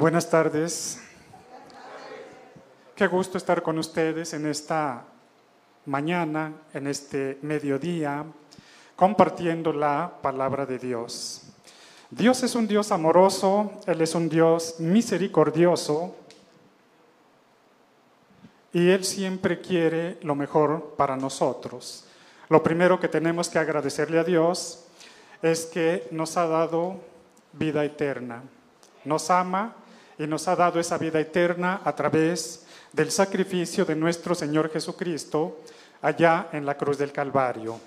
Buenas tardes. Qué gusto estar con ustedes en esta mañana, en este mediodía, compartiendo la palabra de Dios. Dios es un Dios amoroso, Él es un Dios misericordioso y Él siempre quiere lo mejor para nosotros. Lo primero que tenemos que agradecerle a Dios es que nos ha dado vida eterna. Nos ama y nos ha dado esa vida eterna a través del sacrificio de nuestro Señor Jesucristo allá en la cruz del Calvario.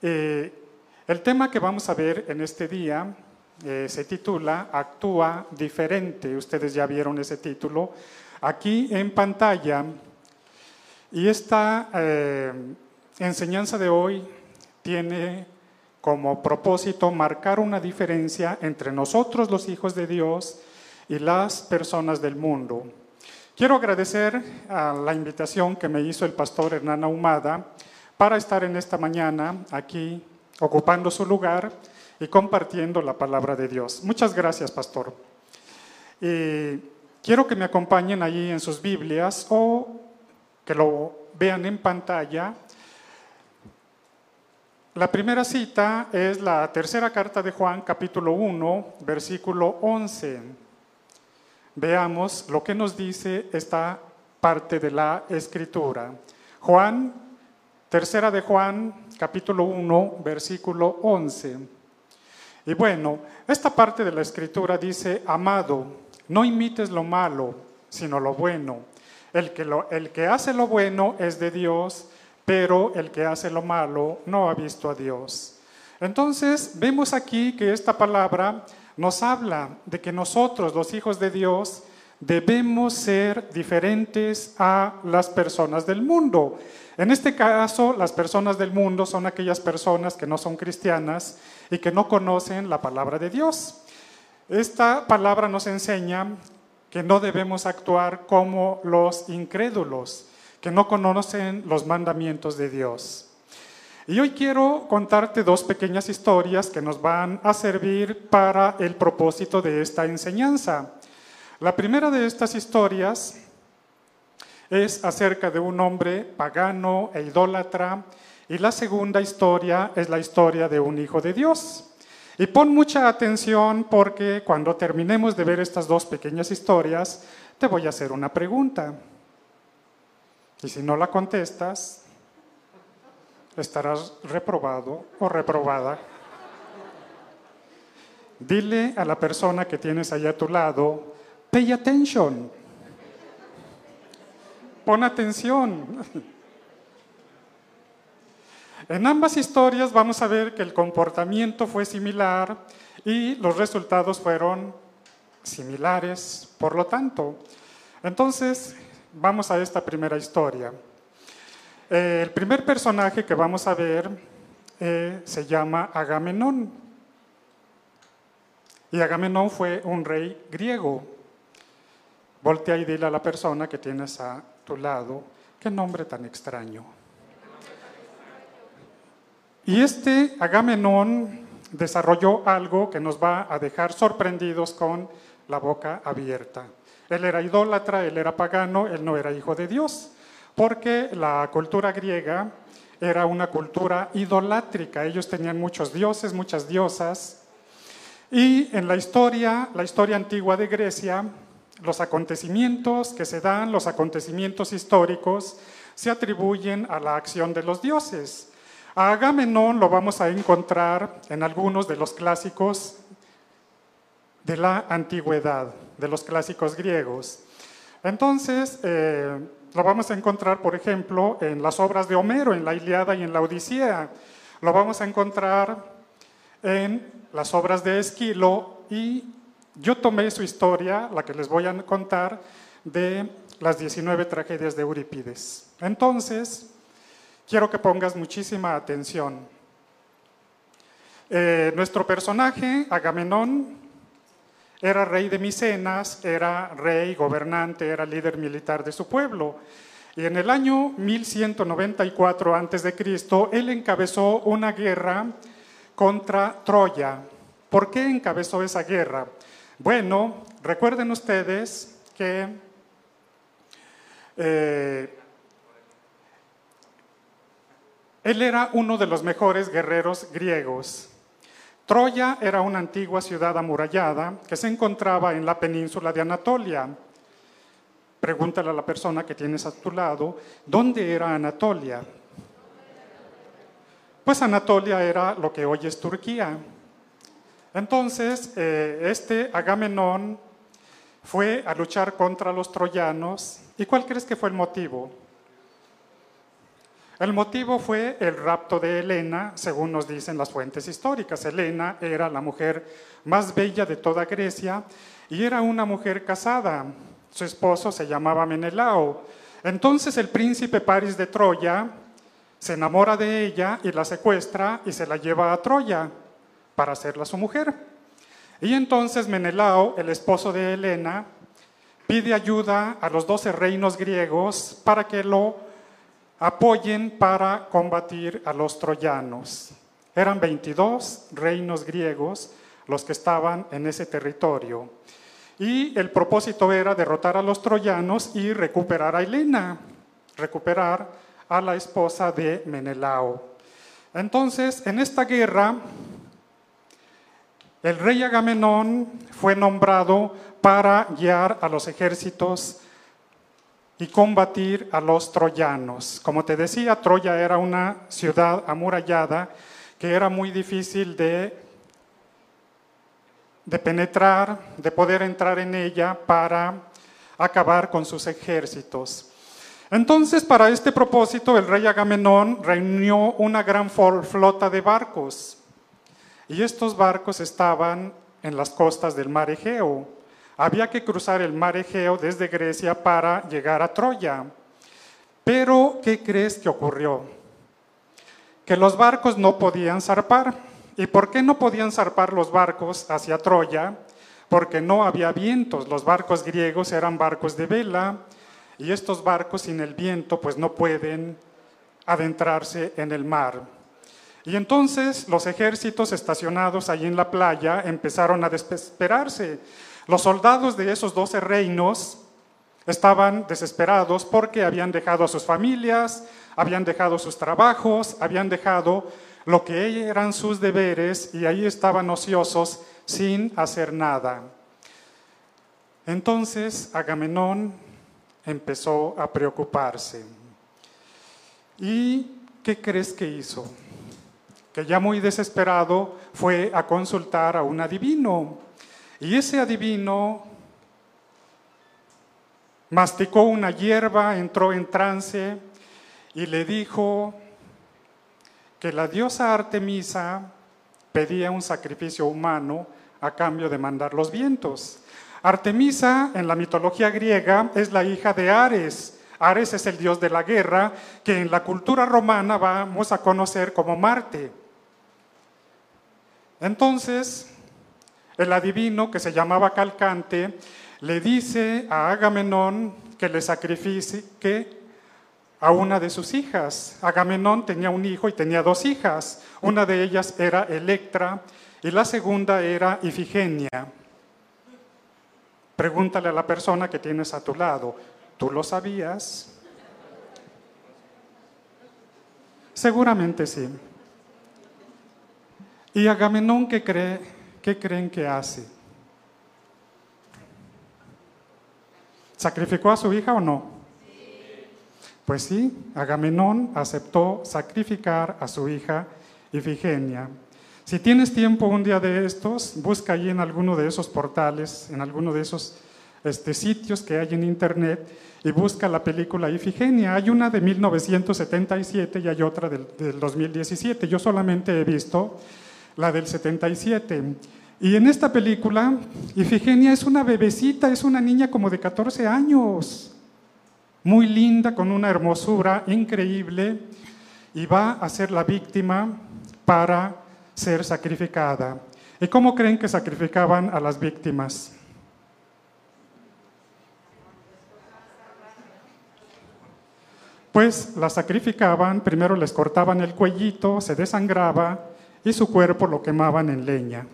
Eh, el tema que vamos a ver en este día eh, se titula Actúa diferente. Ustedes ya vieron ese título aquí en pantalla. Y esta eh, enseñanza de hoy tiene como propósito marcar una diferencia entre nosotros los hijos de Dios y las personas del mundo. Quiero agradecer a la invitación que me hizo el pastor Hernán Ahumada para estar en esta mañana aquí ocupando su lugar y compartiendo la palabra de Dios. Muchas gracias, pastor. Y quiero que me acompañen allí en sus Biblias o que lo vean en pantalla la primera cita es la tercera carta de Juan, capítulo 1, versículo 11. Veamos lo que nos dice esta parte de la escritura. Juan, tercera de Juan, capítulo 1, versículo 11. Y bueno, esta parte de la escritura dice, amado, no imites lo malo, sino lo bueno. El que, el que hace lo bueno es de Dios pero el que hace lo malo no ha visto a Dios. Entonces, vemos aquí que esta palabra nos habla de que nosotros, los hijos de Dios, debemos ser diferentes a las personas del mundo. En este caso, las personas del mundo son aquellas personas que no son cristianas y que no conocen la palabra de Dios. Esta palabra nos enseña que no debemos actuar como los incrédulos, que no conocen los mandamientos de Dios. Y hoy quiero contarte dos pequeñas historias que nos van a servir para el propósito de esta enseñanza. La primera de estas historias es acerca de un hombre pagano e idólatra y la segunda historia es la historia de un hijo de Dios. Y pon mucha atención porque cuando terminemos de ver estas dos pequeñas historias, te voy a hacer una pregunta. Y si no la contestas, estarás reprobado o reprobada. Dile a la persona que tienes allá a tu lado, pay attention. Pon atención. En ambas historias vamos a ver que el comportamiento fue similar y los resultados fueron similares, por lo tanto. Entonces, vamos a esta primera historia. Eh, el primer personaje que vamos a ver eh, se llama Agamenón. Y Agamenón fue un rey griego. Voltea y dile a la persona que tienes a tu lado, qué nombre tan extraño. Y este Agamenón desarrolló algo que nos va a dejar sorprendidos con la boca abierta. Él era idólatra, él era pagano, él no era hijo de Dios, porque la cultura griega era una cultura idolátrica. Ellos tenían muchos dioses, muchas diosas. Y en la historia, la historia antigua de Grecia, los acontecimientos que se dan, los acontecimientos históricos, se atribuyen a la acción de los dioses. A Agamenón lo vamos a encontrar en algunos de los clásicos de la antigüedad, de los clásicos griegos. Entonces, eh, lo vamos a encontrar, por ejemplo, en las obras de Homero, en la Iliada y en la Odisea. Lo vamos a encontrar en las obras de Esquilo y yo tomé su historia, la que les voy a contar, de las 19 tragedias de Eurípides. Entonces, quiero que pongas muchísima atención. Eh, nuestro personaje, Agamenón, era rey de Micenas, era rey, gobernante, era líder militar de su pueblo. Y en el año 1194 a.C., él encabezó una guerra contra Troya. ¿Por qué encabezó esa guerra? Bueno, recuerden ustedes que eh, él era uno de los mejores guerreros griegos. Troya era una antigua ciudad amurallada que se encontraba en la península de Anatolia. Pregúntale a la persona que tienes a tu lado, ¿dónde era Anatolia? Pues Anatolia era lo que hoy es Turquía. Entonces, eh, este Agamenón fue a luchar contra los troyanos. ¿Y cuál crees que fue el motivo? El motivo fue el rapto de Helena, según nos dicen las fuentes históricas. Helena era la mujer más bella de toda Grecia y era una mujer casada. Su esposo se llamaba Menelao. Entonces el príncipe Paris de Troya se enamora de ella y la secuestra y se la lleva a Troya para hacerla su mujer. Y entonces Menelao, el esposo de Helena, pide ayuda a los doce reinos griegos para que lo apoyen para combatir a los troyanos. Eran 22 reinos griegos los que estaban en ese territorio. Y el propósito era derrotar a los troyanos y recuperar a Helena, recuperar a la esposa de Menelao. Entonces, en esta guerra, el rey Agamenón fue nombrado para guiar a los ejércitos y combatir a los troyanos. Como te decía, Troya era una ciudad amurallada que era muy difícil de, de penetrar, de poder entrar en ella para acabar con sus ejércitos. Entonces, para este propósito, el rey Agamenón reunió una gran flota de barcos. Y estos barcos estaban en las costas del mar Egeo había que cruzar el mar Egeo desde Grecia para llegar a Troya. Pero, ¿qué crees que ocurrió? Que los barcos no podían zarpar. ¿Y por qué no podían zarpar los barcos hacia Troya? Porque no había vientos. Los barcos griegos eran barcos de vela y estos barcos sin el viento pues no pueden adentrarse en el mar. Y entonces los ejércitos estacionados allí en la playa empezaron a desesperarse los soldados de esos doce reinos estaban desesperados porque habían dejado a sus familias, habían dejado sus trabajos, habían dejado lo que eran sus deberes y ahí estaban ociosos sin hacer nada. Entonces Agamenón empezó a preocuparse. ¿Y qué crees que hizo? Que ya muy desesperado fue a consultar a un adivino y ese adivino masticó una hierba, entró en trance y le dijo que la diosa Artemisa pedía un sacrificio humano a cambio de mandar los vientos. Artemisa en la mitología griega es la hija de Ares. Ares es el dios de la guerra que en la cultura romana vamos a conocer como Marte. Entonces, el adivino, que se llamaba Calcante, le dice a Agamenón que le sacrifique a una de sus hijas. Agamenón tenía un hijo y tenía dos hijas. Una de ellas era Electra y la segunda era Ifigenia. Pregúntale a la persona que tienes a tu lado, ¿tú lo sabías? Seguramente sí. ¿Y Agamenón qué cree? ¿Qué creen que hace? ¿Sacrificó a su hija o no? Pues sí, Agamenón aceptó sacrificar a su hija Ifigenia. Si tienes tiempo un día de estos, busca allí en alguno de esos portales, en alguno de esos este, sitios que hay en internet y busca la película Ifigenia. Hay una de 1977 y hay otra del 2017. Yo solamente he visto la del 77. Y en esta película, Ifigenia es una bebecita, es una niña como de 14 años, muy linda, con una hermosura increíble, y va a ser la víctima para ser sacrificada. ¿Y cómo creen que sacrificaban a las víctimas? Pues la sacrificaban, primero les cortaban el cuellito, se desangraba y su cuerpo lo quemaban en leña.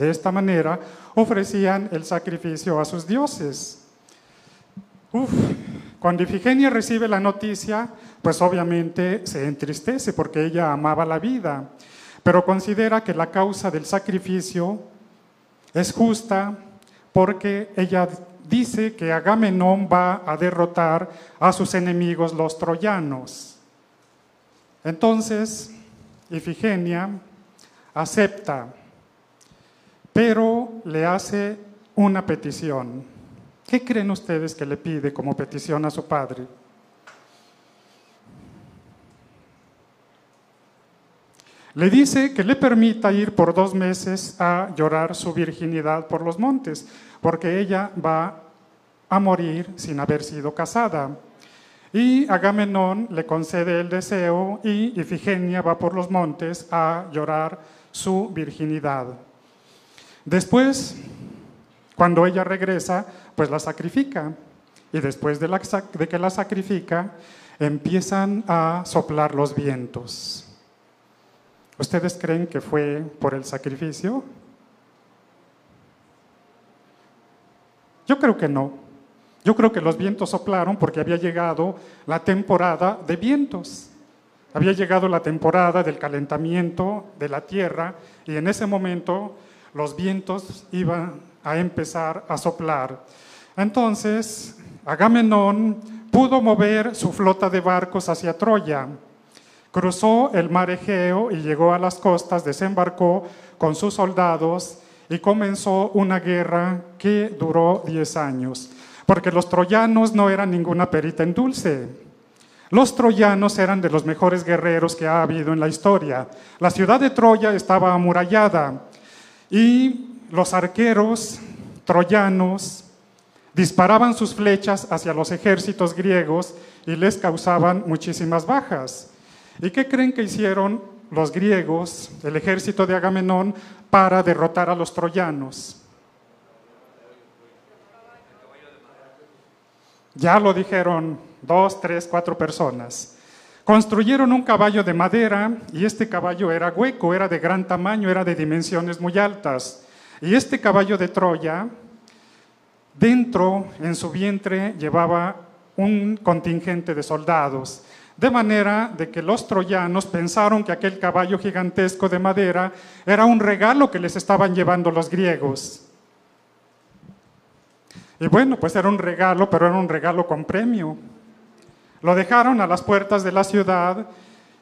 De esta manera ofrecían el sacrificio a sus dioses. Uf, cuando Ifigenia recibe la noticia, pues obviamente se entristece porque ella amaba la vida, pero considera que la causa del sacrificio es justa porque ella dice que Agamenón va a derrotar a sus enemigos los troyanos. Entonces, Ifigenia acepta, pero le hace una petición. ¿Qué creen ustedes que le pide como petición a su padre? Le dice que le permita ir por dos meses a llorar su virginidad por los montes, porque ella va a morir sin haber sido casada. Y Agamenón le concede el deseo y Ifigenia va por los montes a llorar su virginidad. Después, cuando ella regresa, pues la sacrifica. Y después de, de que la sacrifica, empiezan a soplar los vientos. ¿Ustedes creen que fue por el sacrificio? Yo creo que no. Yo creo que los vientos soplaron porque había llegado la temporada de vientos. Había llegado la temporada del calentamiento de la tierra y en ese momento los vientos iban a empezar a soplar. Entonces, Agamenón pudo mover su flota de barcos hacia Troya Cruzó el mar Egeo y llegó a las costas, desembarcó con sus soldados y comenzó una guerra que duró 10 años, porque los troyanos no eran ninguna perita en dulce. Los troyanos eran de los mejores guerreros que ha habido en la historia. La ciudad de Troya estaba amurallada y los arqueros troyanos disparaban sus flechas hacia los ejércitos griegos y les causaban muchísimas bajas. ¿Y qué creen que hicieron los griegos, el ejército de Agamenón, para derrotar a los troyanos? Ya lo dijeron dos, tres, cuatro personas. Construyeron un caballo de madera y este caballo era hueco, era de gran tamaño, era de dimensiones muy altas. Y este caballo de Troya, dentro, en su vientre, llevaba un contingente de soldados. De manera de que los troyanos pensaron que aquel caballo gigantesco de madera era un regalo que les estaban llevando los griegos. Y bueno, pues era un regalo, pero era un regalo con premio. Lo dejaron a las puertas de la ciudad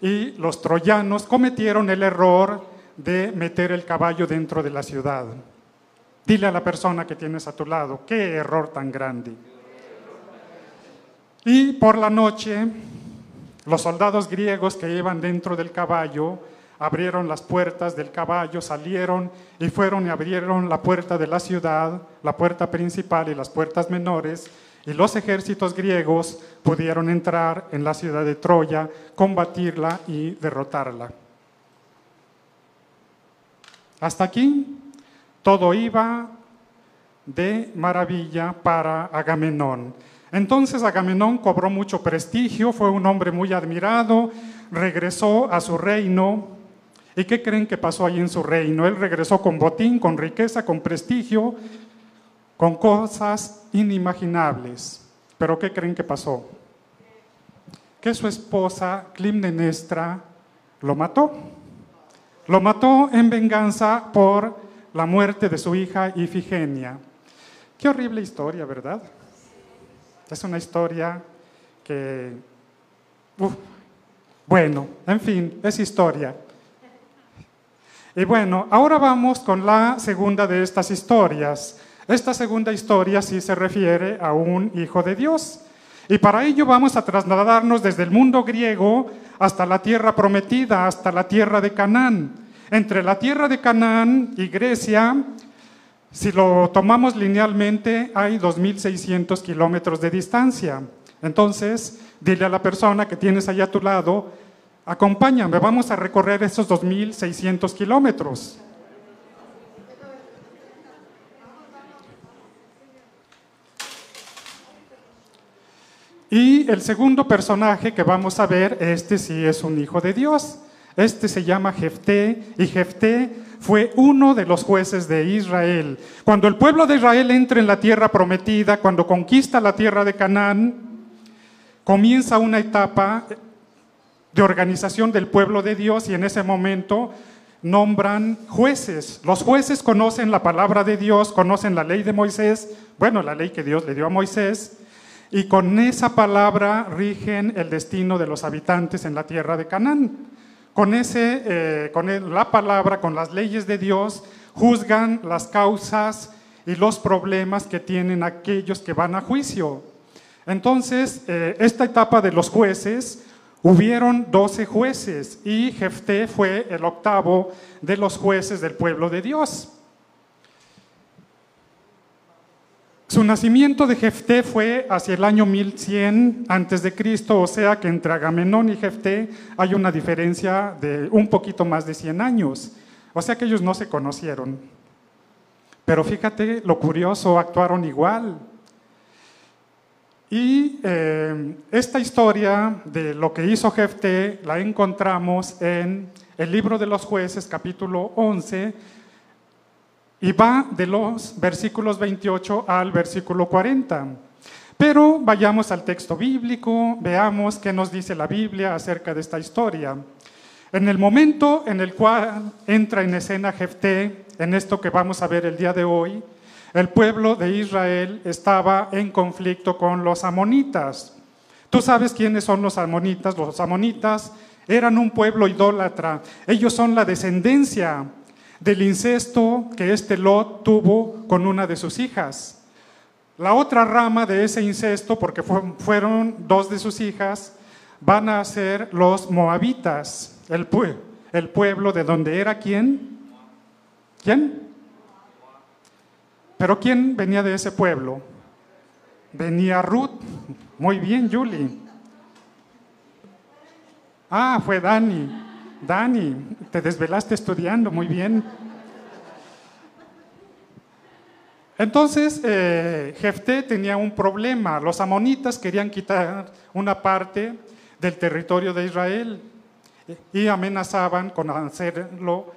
y los troyanos cometieron el error de meter el caballo dentro de la ciudad. Dile a la persona que tienes a tu lado, qué error tan grande. Y por la noche los soldados griegos que iban dentro del caballo abrieron las puertas del caballo, salieron y fueron y abrieron la puerta de la ciudad, la puerta principal y las puertas menores, y los ejércitos griegos pudieron entrar en la ciudad de Troya, combatirla y derrotarla. Hasta aquí todo iba de maravilla para Agamenón. Entonces Agamenón cobró mucho prestigio, fue un hombre muy admirado, regresó a su reino. ¿Y qué creen que pasó ahí en su reino? Él regresó con botín, con riqueza, con prestigio, con cosas inimaginables. Pero ¿qué creen que pasó? Que su esposa, Climnenestra, lo mató. Lo mató en venganza por la muerte de su hija Ifigenia. Qué horrible historia, ¿verdad? Es una historia que bueno, en fin, es historia. Y bueno, ahora vamos con la segunda de estas historias. Esta segunda historia sí se refiere a un hijo de Dios. Y para ello vamos a trasladarnos desde el mundo griego hasta la tierra prometida, hasta la tierra de Canaán. Entre la tierra de Canaán y Grecia, si lo tomamos linealmente, hay 2.600 kilómetros de distancia. Entonces, dile a la persona que tienes allá a tu lado, acompáñame, vamos a recorrer esos 2.600 kilómetros. Y el segundo personaje que vamos a ver, este sí es un hijo de Dios. Este se llama Jefté y Jefté fue uno de los jueces de Israel. Cuando el pueblo de Israel entra en la tierra prometida, cuando conquista la tierra de Canaán, comienza una etapa de organización del pueblo de Dios y en ese momento nombran jueces. Los jueces conocen la palabra de Dios, conocen la ley de Moisés, bueno, la ley que Dios le dio a Moisés, y con esa palabra rigen el destino de los habitantes en la tierra de Canaán. Con, ese, eh, con la palabra, con las leyes de Dios, juzgan las causas y los problemas que tienen aquellos que van a juicio. Entonces, eh, esta etapa de los jueces, hubieron doce jueces y Jefté fue el octavo de los jueces del pueblo de Dios. Su nacimiento de Jefté fue hacia el año 1100 antes de Cristo, o sea que entre Agamenón y Jefté hay una diferencia de un poquito más de 100 años. O sea que ellos no se conocieron. Pero fíjate lo curioso, actuaron igual. Y eh, esta historia de lo que hizo Jefté la encontramos en el libro de los jueces, capítulo 11, y va de los versículos 28 al versículo 40. Pero vayamos al texto bíblico, veamos qué nos dice la Biblia acerca de esta historia. En el momento en el cual entra en escena Jefté, en esto que vamos a ver el día de hoy, el pueblo de Israel estaba en conflicto con los amonitas. Tú sabes quiénes son los amonitas. Los amonitas eran un pueblo idólatra. Ellos son la descendencia del incesto que este Lot tuvo con una de sus hijas. La otra rama de ese incesto, porque fueron dos de sus hijas, van a ser los moabitas, el, el pueblo de donde era quién. ¿Quién? Pero ¿quién venía de ese pueblo? Venía Ruth. Muy bien, Julie. Ah, fue Dani. Dani, te desvelaste estudiando, muy bien. Entonces, eh, Jefté tenía un problema. Los amonitas querían quitar una parte del territorio de Israel y amenazaban con hacerlo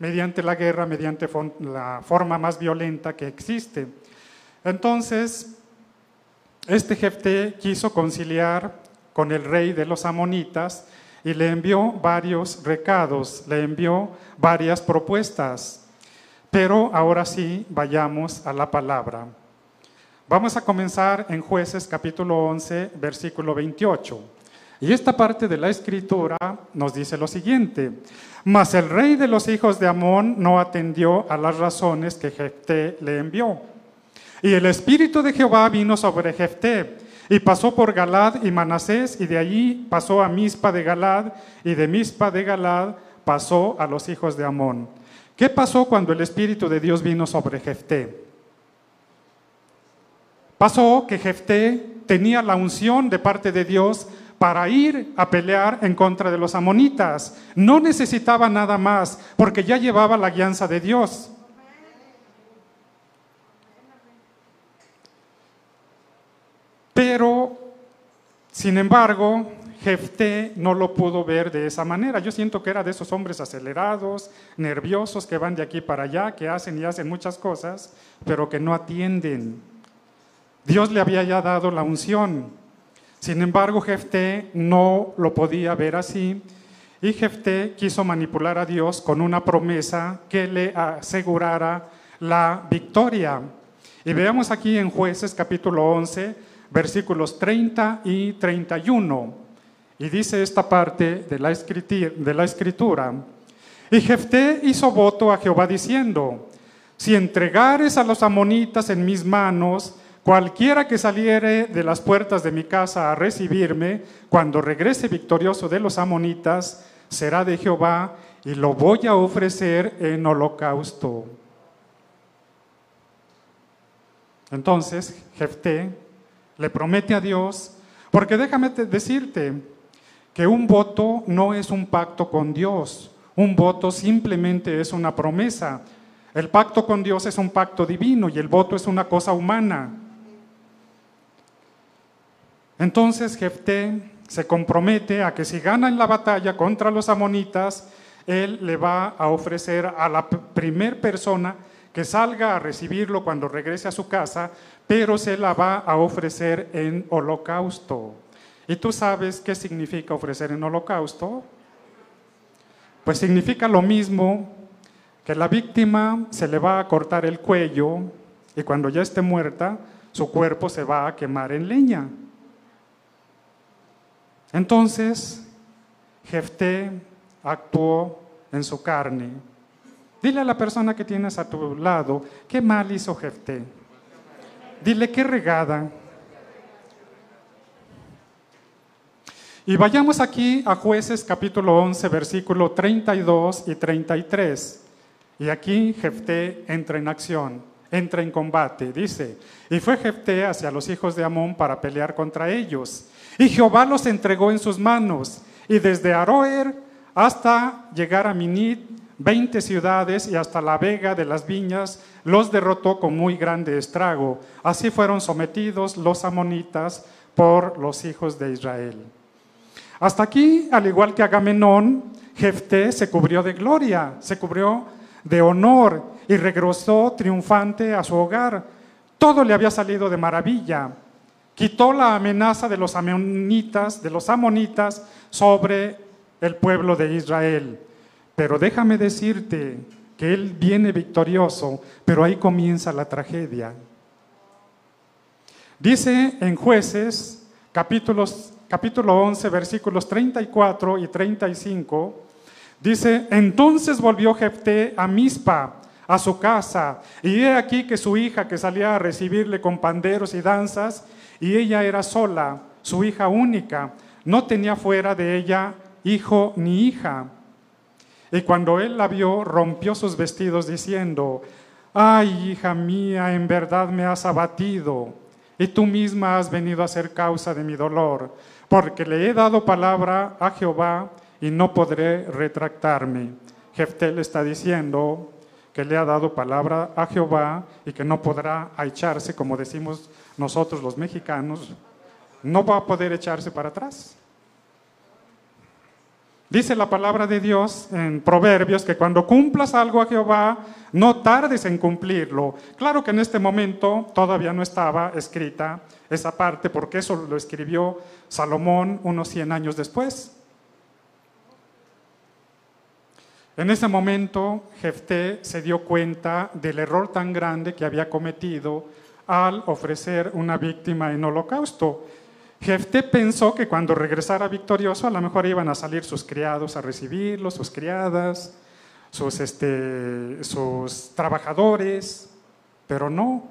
mediante la guerra, mediante la forma más violenta que existe. Entonces, este Jefté quiso conciliar con el rey de los amonitas y le envió varios recados, le envió varias propuestas. Pero ahora sí, vayamos a la palabra. Vamos a comenzar en jueces capítulo 11, versículo 28. Y esta parte de la escritura nos dice lo siguiente, mas el rey de los hijos de Amón no atendió a las razones que Jefté le envió. Y el espíritu de Jehová vino sobre Jefté y pasó por Galad y Manasés, y de allí pasó a Mispa de Galad, y de Mispa de Galad pasó a los hijos de Amón. ¿Qué pasó cuando el Espíritu de Dios vino sobre Jefté? Pasó que Jefté tenía la unción de parte de Dios para ir a pelear en contra de los amonitas. No necesitaba nada más, porque ya llevaba la guianza de Dios. Pero, sin embargo, Jefté no lo pudo ver de esa manera. Yo siento que era de esos hombres acelerados, nerviosos, que van de aquí para allá, que hacen y hacen muchas cosas, pero que no atienden. Dios le había ya dado la unción. Sin embargo, Jefté no lo podía ver así y Jefté quiso manipular a Dios con una promesa que le asegurara la victoria. Y veamos aquí en Jueces capítulo 11, versículos 30 y 31. Y dice esta parte de la, de la escritura, y Jefté hizo voto a Jehová diciendo, si entregares a los amonitas en mis manos, cualquiera que saliere de las puertas de mi casa a recibirme, cuando regrese victorioso de los amonitas, será de Jehová y lo voy a ofrecer en holocausto. Entonces Jefté le promete a Dios, porque déjame decirte que un voto no es un pacto con Dios, un voto simplemente es una promesa. El pacto con Dios es un pacto divino y el voto es una cosa humana. Entonces Jefté se compromete a que si gana en la batalla contra los amonitas, él le va a ofrecer a la primer persona que salga a recibirlo cuando regrese a su casa, pero se la va a ofrecer en holocausto. ¿Y tú sabes qué significa ofrecer en holocausto? Pues significa lo mismo que la víctima se le va a cortar el cuello y cuando ya esté muerta, su cuerpo se va a quemar en leña. Entonces, Jefté actuó en su carne. Dile a la persona que tienes a tu lado, ¿qué mal hizo Jefté? Dile qué regada. Y vayamos aquí a jueces capítulo 11, versículo 32 y 33. Y aquí Jefté entra en acción, entra en combate. Dice, y fue Jefté hacia los hijos de Amón para pelear contra ellos. Y Jehová los entregó en sus manos. Y desde Aroer hasta llegar a Minit, veinte ciudades y hasta la vega de las viñas, los derrotó con muy grande estrago. Así fueron sometidos los amonitas por los hijos de Israel. Hasta aquí, al igual que Agamenón, Jefté se cubrió de gloria, se cubrió de honor y regresó triunfante a su hogar. Todo le había salido de maravilla quitó la amenaza de los amonitas, de los amonitas sobre el pueblo de Israel. Pero déjame decirte que él viene victorioso, pero ahí comienza la tragedia. Dice en jueces, capítulos, capítulo 11, versículos 34 y 35, dice, entonces volvió Jefté a Mispa, a su casa, y he aquí que su hija que salía a recibirle con panderos y danzas, y ella era sola, su hija única, no tenía fuera de ella hijo ni hija. Y cuando él la vio, rompió sus vestidos diciendo, ay, hija mía, en verdad me has abatido, y tú misma has venido a ser causa de mi dolor, porque le he dado palabra a Jehová y no podré retractarme. Jeftel está diciendo que le ha dado palabra a Jehová y que no podrá echarse, como decimos nosotros los mexicanos, no va a poder echarse para atrás. Dice la palabra de Dios en Proverbios que cuando cumplas algo a Jehová, no tardes en cumplirlo. Claro que en este momento todavía no estaba escrita esa parte, porque eso lo escribió Salomón unos 100 años después. En ese momento, Jefté se dio cuenta del error tan grande que había cometido al ofrecer una víctima en holocausto. Jefté pensó que cuando regresara victorioso a lo mejor iban a salir sus criados a recibirlo, sus criadas, sus, este, sus trabajadores, pero no,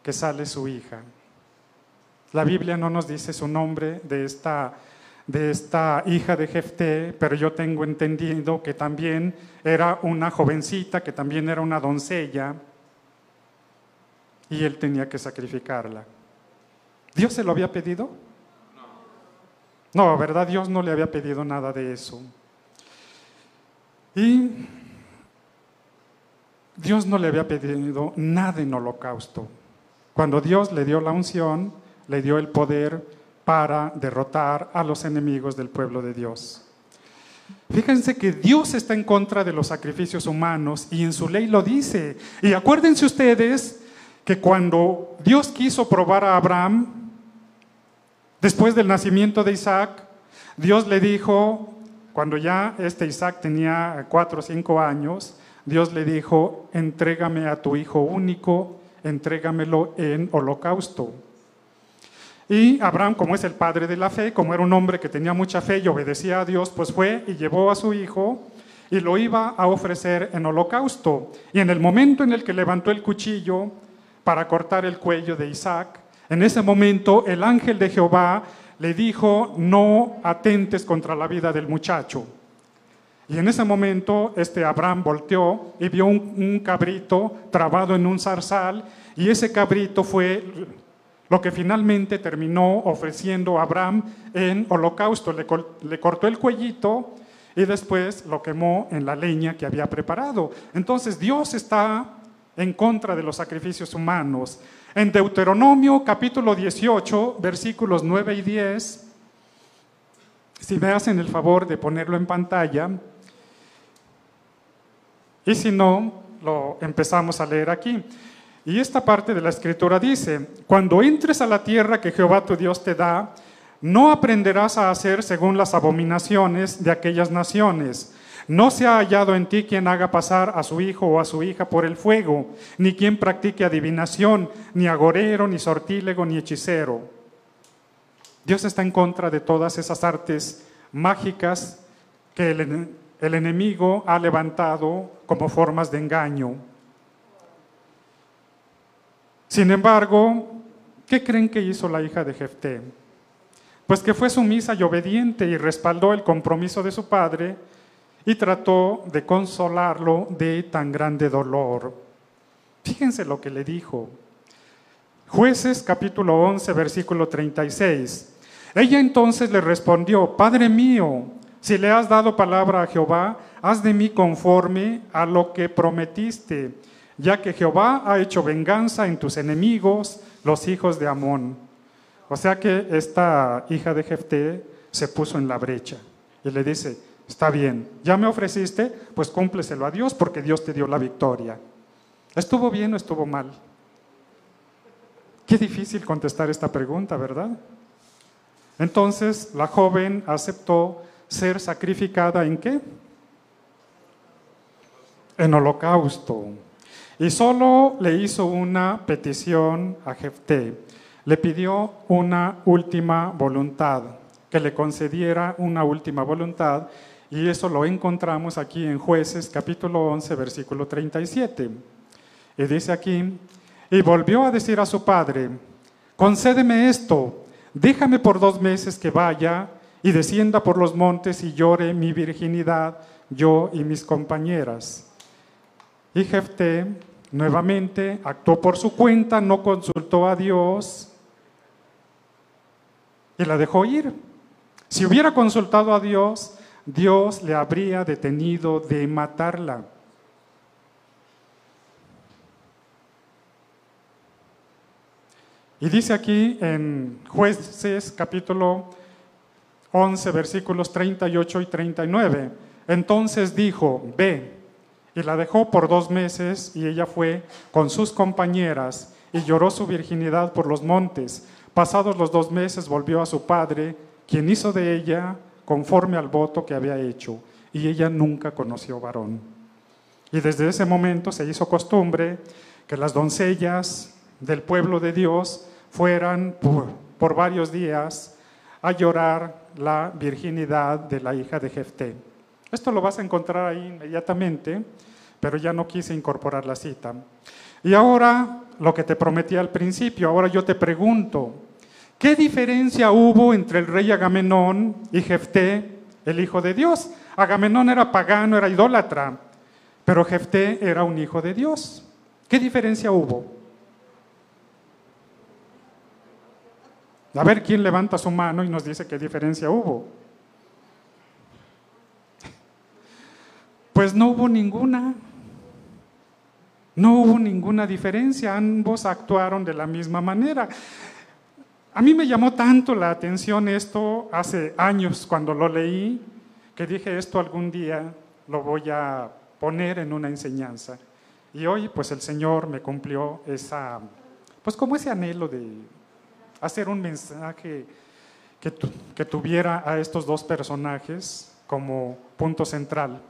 que sale su hija. La Biblia no nos dice su nombre de esta, de esta hija de Jefté, pero yo tengo entendido que también era una jovencita, que también era una doncella, y él tenía que sacrificarla. ¿Dios se lo había pedido? No, ¿verdad? Dios no le había pedido nada de eso. Y Dios no le había pedido nada en holocausto. Cuando Dios le dio la unción, le dio el poder para derrotar a los enemigos del pueblo de Dios. Fíjense que Dios está en contra de los sacrificios humanos y en su ley lo dice. Y acuérdense ustedes que cuando Dios quiso probar a Abraham, después del nacimiento de Isaac, Dios le dijo, cuando ya este Isaac tenía cuatro o cinco años, Dios le dijo, entrégame a tu hijo único, entrégamelo en holocausto. Y Abraham, como es el padre de la fe, como era un hombre que tenía mucha fe y obedecía a Dios, pues fue y llevó a su hijo y lo iba a ofrecer en holocausto. Y en el momento en el que levantó el cuchillo para cortar el cuello de Isaac, en ese momento el ángel de Jehová le dijo, no atentes contra la vida del muchacho. Y en ese momento este Abraham volteó y vio un, cabrito trabado en un zarzal y ese cabrito fue lo que finalmente terminó ofreciendo a Abraham en holocausto. Le, le, cortó el cuellito y después lo quemó en la leña que había preparado. Entonces Dios está en contra de los sacrificios humanos. En Deuteronomio capítulo 18, versículos 9 y 10, si me hacen el favor de ponerlo en pantalla, y si no, lo empezamos a leer aquí. Y esta parte de la escritura dice, cuando entres a la tierra que Jehová tu Dios te da, no aprenderás a hacer según las abominaciones de aquellas naciones. No se ha hallado en ti quien haga pasar a su hijo o a su hija por el fuego, ni quien practique adivinación, ni agorero, ni sortílego, ni hechicero. Dios está en contra de todas esas artes mágicas que el, enemigo ha levantado como formas de engaño. Sin embargo, ¿qué creen que hizo la hija de Jefté? Pues que fue sumisa y obediente y respaldó el compromiso de su padre y trató de consolarlo de tan grande dolor. Fíjense lo que le dijo. Jueces capítulo 11, versículo 36. Ella entonces le respondió, Padre mío, si le has dado palabra a Jehová, haz de mí conforme a lo que prometiste ya que Jehová ha hecho venganza en tus enemigos, los hijos de Amón. O sea que esta hija de Jefté se puso en la brecha y le dice, está bien, ya me ofreciste, pues cúmpleselo a Dios porque Dios te dio la victoria. ¿Estuvo bien o estuvo mal? Qué difícil contestar esta pregunta, ¿verdad? Entonces la joven aceptó ser sacrificada en qué? En holocausto. Y solo le hizo una petición a Jefté. Le pidió una última voluntad, que le concediera una última voluntad. Y eso lo encontramos aquí en Jueces capítulo 11, versículo 37. Y dice aquí, y volvió a decir a su padre, concédeme esto, déjame por dos meses que vaya y descienda por los montes y llore mi virginidad, yo y mis compañeras. Y Jefté nuevamente actuó por su cuenta, no consultó a Dios y la dejó ir. Si hubiera consultado a Dios, Dios le habría detenido de matarla. Y dice aquí en jueces capítulo 11 versículos 38 y 39, entonces dijo, ve, y la dejó por dos meses y ella fue con sus compañeras y lloró su virginidad por los montes. Pasados los dos meses volvió a su padre, quien hizo de ella conforme al voto que había hecho, y ella nunca conoció varón. Y desde ese momento se hizo costumbre que las doncellas del pueblo de Dios fueran por, varios días a llorar la virginidad de la hija de Jefté. Esto lo vas a encontrar ahí inmediatamente, pero ya no quise incorporar la cita. Y ahora, lo que te prometí al principio, ahora yo te pregunto, ¿qué diferencia hubo entre el rey Agamenón y Jefté, el hijo de Dios? Agamenón era pagano, era idólatra, pero Jefté era un hijo de Dios. ¿Qué diferencia hubo? A ver quién levanta su mano y nos dice qué diferencia hubo. Pues no hubo ninguna. No hubo ninguna diferencia, ambos actuaron de la misma manera. A mí me llamó tanto la atención esto hace años cuando lo leí, que dije esto algún día lo voy a poner en una enseñanza. Y hoy pues el Señor me cumplió esa, pues como ese anhelo de hacer un mensaje que, que tuviera a estos dos personajes como punto central.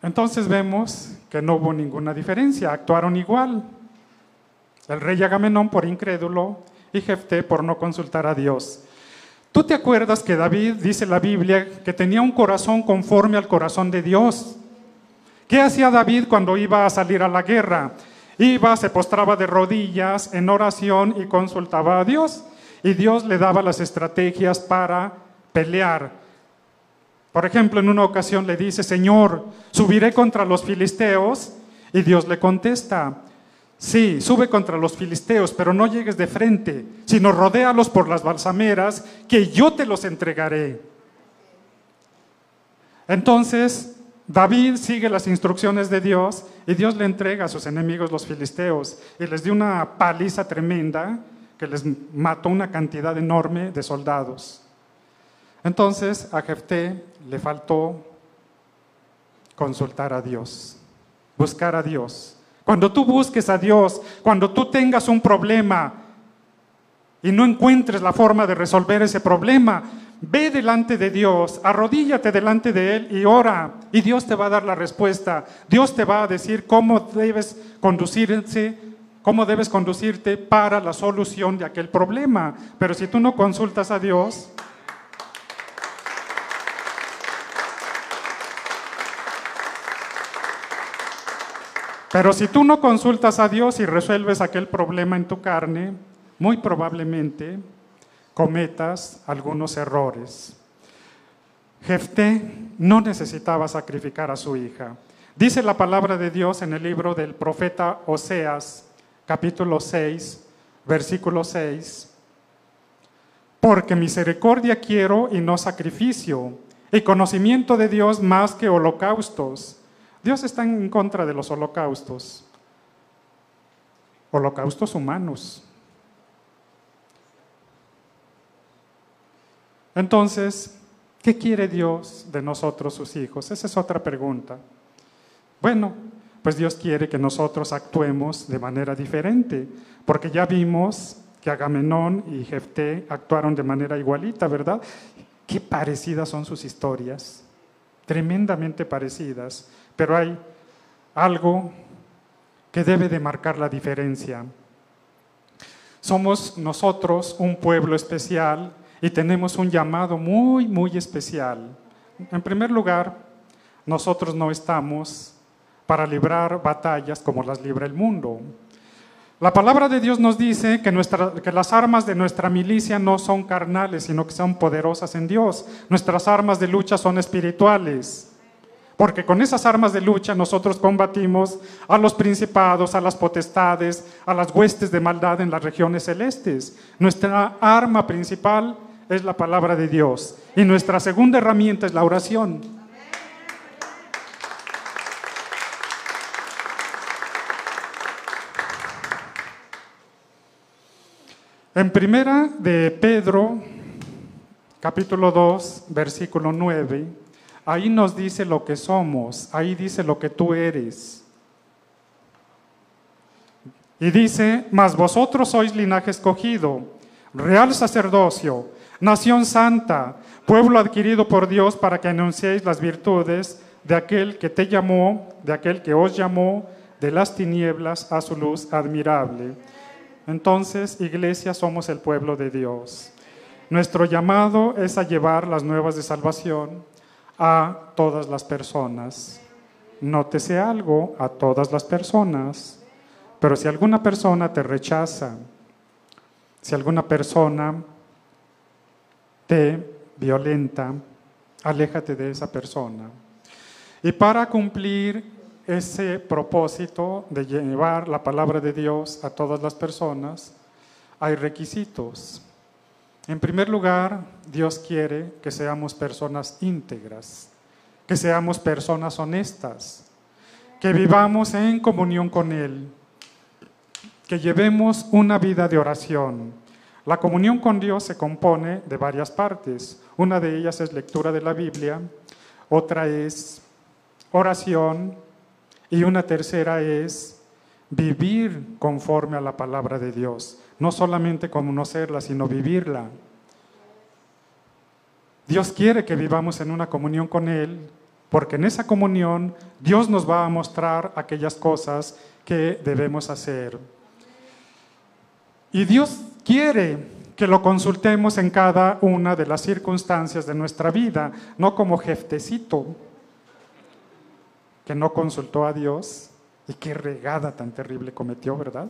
Entonces vemos que no hubo ninguna diferencia, actuaron igual. El rey Agamenón por incrédulo y Jefté por no consultar a Dios. ¿Tú te acuerdas que David dice la Biblia que tenía un corazón conforme al corazón de Dios? ¿Qué hacía David cuando iba a salir a la guerra? Iba, se postraba de rodillas en oración y consultaba a Dios. Y Dios le daba las estrategias para pelear. Por ejemplo, en una ocasión le dice, Señor, subiré contra los filisteos. Y Dios le contesta, sí, sube contra los filisteos, pero no llegues de frente, sino rodéalos por las balsameras, que yo te los entregaré. Entonces, David sigue las instrucciones de Dios y Dios le entrega a sus enemigos los filisteos y les dio una paliza tremenda que les mató una cantidad enorme de soldados. Entonces a Jefté le faltó consultar a Dios, buscar a Dios. Cuando tú busques a Dios, cuando tú tengas un problema y no encuentres la forma de resolver ese problema, Ve delante de Dios, arrodíllate delante de Él y ora. Y Dios te va a dar la respuesta. Dios te va a decir cómo debes conducirse, cómo debes conducirte para la solución de aquel problema. Pero si tú no consultas a Dios, Pero si tú no consultas a Dios y resuelves aquel problema en tu carne, muy probablemente cometas algunos errores. Jefté no necesitaba sacrificar a su hija. Dice la palabra de Dios en el libro del profeta Oseas, capítulo 6, versículo 6. Porque misericordia quiero y no sacrificio, y conocimiento de Dios más que holocaustos. Dios está en contra de los holocaustos, holocaustos humanos. Entonces, ¿qué quiere Dios de nosotros, sus hijos? Esa es otra pregunta. Bueno, pues Dios quiere que nosotros actuemos de manera diferente, porque ya vimos que Agamenón y Jefté actuaron de manera igualita, ¿verdad? Qué parecidas son sus historias, tremendamente parecidas, pero hay algo que debe de marcar la diferencia. Somos nosotros un pueblo especial y tenemos un llamado muy, muy especial. En primer lugar, nosotros no estamos para librar batallas como las libra el mundo. La palabra de Dios nos dice que, que, las armas de nuestra milicia no son carnales, sino que son poderosas en Dios. Nuestras armas de lucha son espirituales. Porque con esas armas de lucha nosotros combatimos a los principados, a las potestades, a las huestes de maldad en las regiones celestes. Nuestra arma principal es la palabra de Dios y nuestra segunda herramienta es la oración. En primera de Pedro, capítulo 2, versículo 9, ahí nos dice lo que somos, ahí dice lo que tú eres. Y dice, mas vosotros sois linaje escogido, real sacerdocio, Nación santa, pueblo adquirido por Dios para que anunciéis las virtudes de aquel que te llamó, de aquel que os llamó de las tinieblas a su luz admirable. Entonces, iglesia, somos el pueblo de Dios. Nuestro llamado es a llevar las nuevas de salvación a todas las personas. Nótese algo, a todas las personas. Pero si alguna persona te rechaza, si alguna persona te violenta, aléjate de esa persona. Y para cumplir ese propósito de llevar la palabra de Dios a todas las personas, hay requisitos. En primer lugar, Dios quiere que seamos personas íntegras, que seamos personas honestas, que vivamos en comunión con Él, que llevemos una vida de oración, la comunión con Dios se compone de varias partes. Una de ellas es lectura de la Biblia, otra es oración y una tercera es vivir conforme a la palabra de Dios. No solamente conocerla, sino vivirla. Dios quiere que vivamos en una comunión con Él, porque en esa comunión Dios nos va a mostrar aquellas cosas que debemos hacer. Y Dios quiere que lo consultemos en cada una de las circunstancias de nuestra vida, no como jeftecito que no consultó a Dios y qué regada tan terrible cometió, ¿verdad?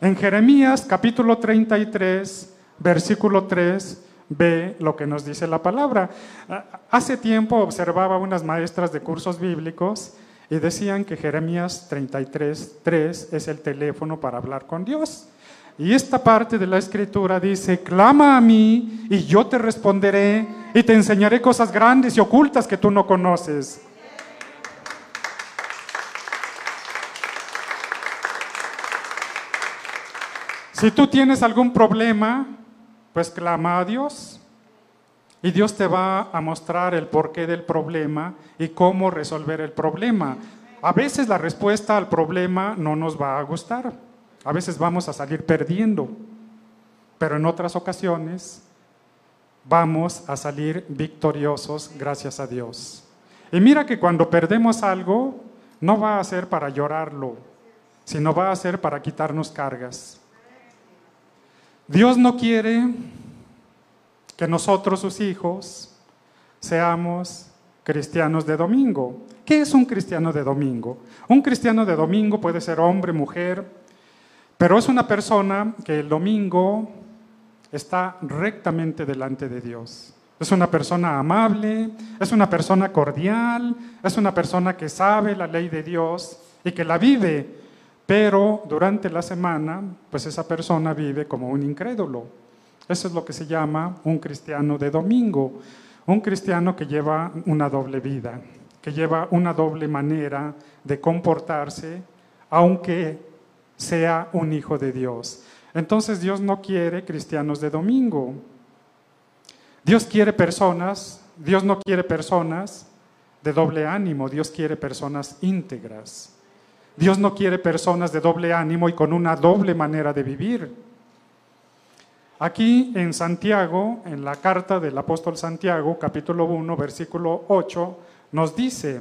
En Jeremías capítulo 33, versículo 3, ve lo que nos dice la palabra. Hace tiempo observaba unas maestras de cursos bíblicos y decían que Jeremías 33, 3 es el teléfono para hablar con Dios. Y esta parte de la escritura dice, clama a mí y yo te responderé y te enseñaré cosas grandes y ocultas que tú no conoces. Si tú tienes algún problema, pues clama a Dios. Y Dios te va a mostrar el porqué del problema y cómo resolver el problema. A veces la respuesta al problema no nos va a gustar. A veces vamos a salir perdiendo. Pero en otras ocasiones vamos a salir victoriosos gracias a Dios. Y mira que cuando perdemos algo, no va a ser para llorarlo, sino va a ser para quitarnos cargas. Dios no quiere que nosotros, sus hijos, seamos cristianos de domingo. ¿Qué es un cristiano de domingo? Un cristiano de domingo puede ser hombre, mujer, pero es una persona que el domingo está rectamente delante de Dios. Es una persona amable, es una persona cordial, es una persona que sabe la ley de Dios y que la vive pero durante la semana, pues esa persona vive como un incrédulo. Eso es lo que se llama un cristiano de domingo, un cristiano que lleva una doble vida, que lleva una doble manera de comportarse, aunque sea un hijo de Dios. Entonces Dios no quiere cristianos de domingo. Dios quiere personas, Dios no quiere personas de doble ánimo, Dios quiere personas íntegras. Dios no quiere personas de doble ánimo y con una doble manera de vivir. Aquí en Santiago, en la carta del apóstol Santiago, capítulo 1, versículo 8, nos dice,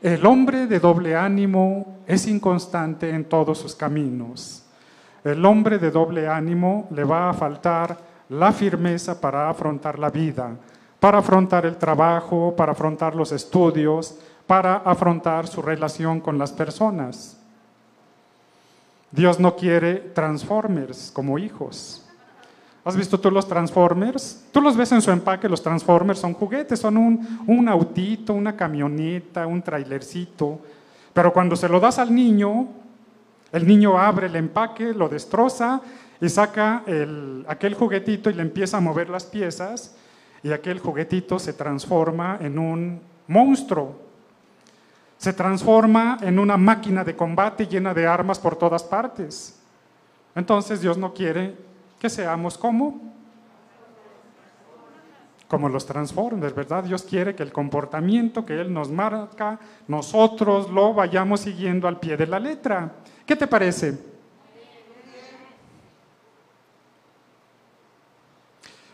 el hombre de doble ánimo es inconstante en todos sus caminos. El hombre de doble ánimo le va a faltar la firmeza para afrontar la vida, para afrontar el trabajo, para afrontar los estudios, para afrontar su relación con las personas. Dios no quiere transformers como hijos. ¿Has visto tú los transformers? Tú los ves en su empaque, los transformers son juguetes, son un, un autito, una camioneta, un trailercito. Pero cuando se lo das al niño, el niño abre el empaque, lo destroza y saca el, aquel juguetito y le empieza a mover las piezas y aquel juguetito se transforma en un monstruo se transforma en una máquina de combate llena de armas por todas partes. Entonces Dios no quiere que seamos como como los Transformers, ¿verdad? Dios quiere que el comportamiento que Él nos marca, nosotros lo vayamos siguiendo al pie de la letra. ¿Qué te parece?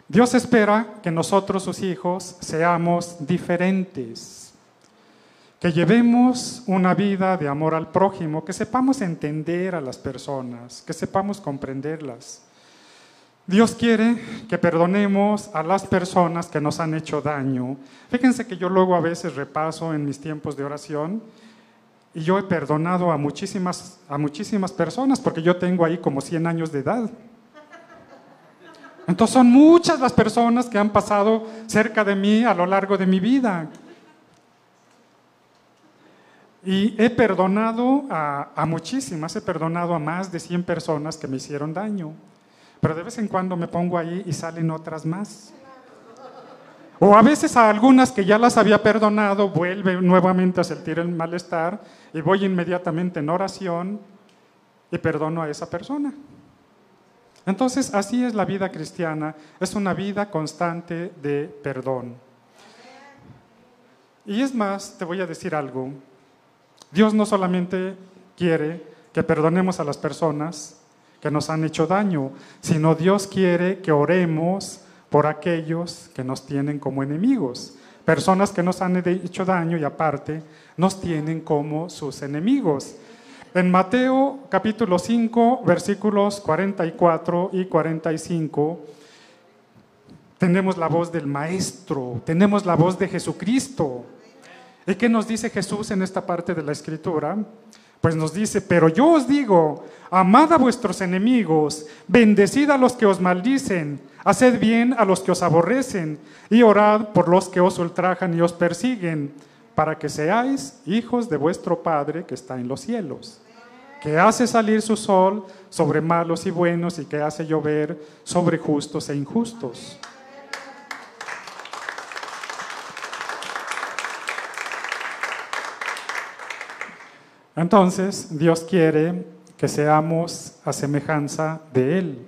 Dios espera que nosotros, sus hijos, seamos diferentes que llevemos una vida de amor al prójimo, que sepamos entender a las personas, que sepamos comprenderlas. Dios quiere que perdonemos a las personas que nos han hecho daño. Fíjense que yo luego a veces repaso en mis tiempos de oración y yo he perdonado a muchísimas, a muchísimas personas porque yo tengo ahí como 100 años de edad. Entonces son muchas las personas que han pasado cerca de mí a lo largo de mi vida. Y he perdonado a, muchísimas, he perdonado a más de 100 personas que me hicieron daño. Pero de vez en cuando me pongo ahí y salen otras más. O a veces a algunas que ya las había perdonado, vuelve nuevamente a sentir el malestar y voy inmediatamente en oración y perdono a esa persona. Entonces, así es la vida cristiana, es una vida constante de perdón. Y es más, te voy a decir algo, Dios no solamente quiere que perdonemos a las personas que nos han hecho daño, sino Dios quiere que oremos por aquellos que nos tienen como enemigos. Personas que nos han hecho daño y aparte nos tienen como sus enemigos. En Mateo capítulo 5, versículos 44 y 45, tenemos la voz del Maestro, tenemos la voz de Jesucristo. ¿Y qué nos dice Jesús en esta parte de la Escritura? Pues nos dice, pero yo os digo, amad a vuestros enemigos, bendecid a los que os maldicen, haced bien a los que os aborrecen, y orad por los que os ultrajan y os persiguen, para que seáis hijos de vuestro Padre que está en los cielos, que hace salir su sol sobre malos y buenos y que hace llover sobre justos e injustos. Entonces, Dios quiere que seamos a semejanza de Él,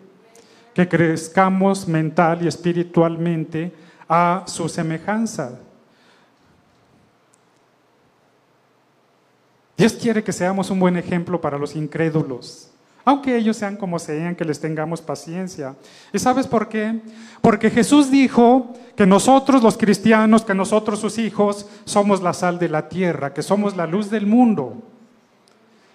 que crezcamos mental y espiritualmente a su semejanza. Dios quiere que seamos un buen ejemplo para los incrédulos, aunque ellos sean como sean, que les tengamos paciencia. ¿Y sabes por qué? Porque Jesús dijo que nosotros los cristianos, que nosotros sus hijos, somos la sal de la tierra, que somos la luz del mundo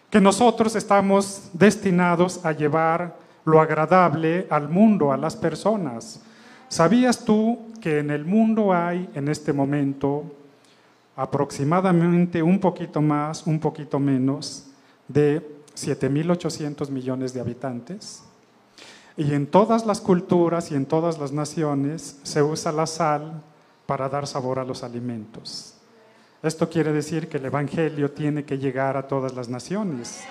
que nosotros estamos destinados a llevar lo agradable al mundo, a las personas. ¿Sabías tú que en el mundo hay en este momento aproximadamente un poquito más, un poquito menos de 7.800 millones de habitantes? Y en todas las culturas y en todas las naciones se usa la sal para dar sabor a los alimentos. Esto quiere decir que el Evangelio tiene que llegar a todas las naciones.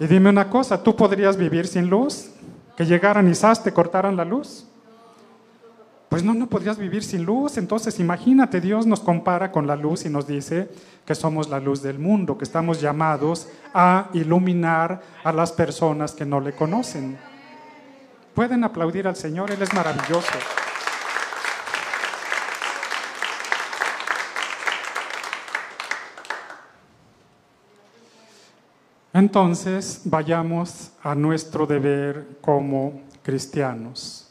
Y dime una cosa, ¿tú podrías vivir sin luz? ¿Que llegaran y te cortaran la luz? Pues no, no podrías vivir sin luz. Entonces imagínate, Dios nos compara con la luz y nos dice que somos la luz del mundo, que estamos llamados a iluminar a las personas que no le conocen. Pueden aplaudir al Señor, Él es maravilloso. Entonces, vayamos a nuestro deber como cristianos.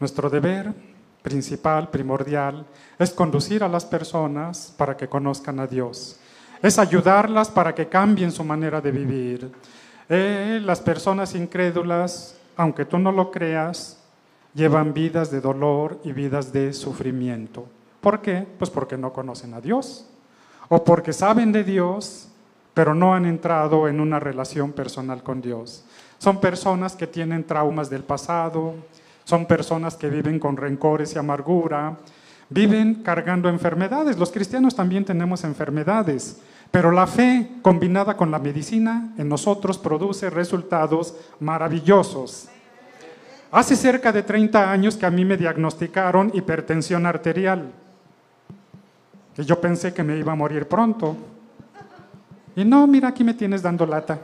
Nuestro deber principal, primordial, es conducir a las personas para que conozcan a Dios. Es ayudarlas para que cambien su manera de vivir. Eh, las personas incrédulas, aunque tú no lo creas, llevan vidas de dolor y vidas de sufrimiento. ¿Por qué? Pues porque no conocen a Dios. O porque saben de Dios, pero no han entrado en una relación personal con Dios. Son personas que tienen traumas del pasado, son personas que viven con rencores y amargura, viven cargando enfermedades. Los cristianos también tenemos enfermedades, pero la fe combinada con la medicina en nosotros produce resultados maravillosos. Hace cerca de 30 años que a mí me diagnosticaron hipertensión arterial, y yo pensé que me iba a morir pronto. Y no, mira, aquí me tienes dando lata.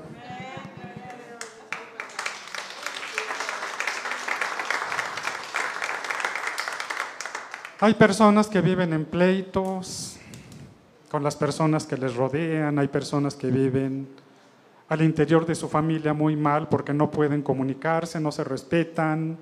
Hay personas que viven en pleitos con las personas que les rodean, hay personas que viven al interior de su familia muy mal porque no pueden comunicarse, no se respetan,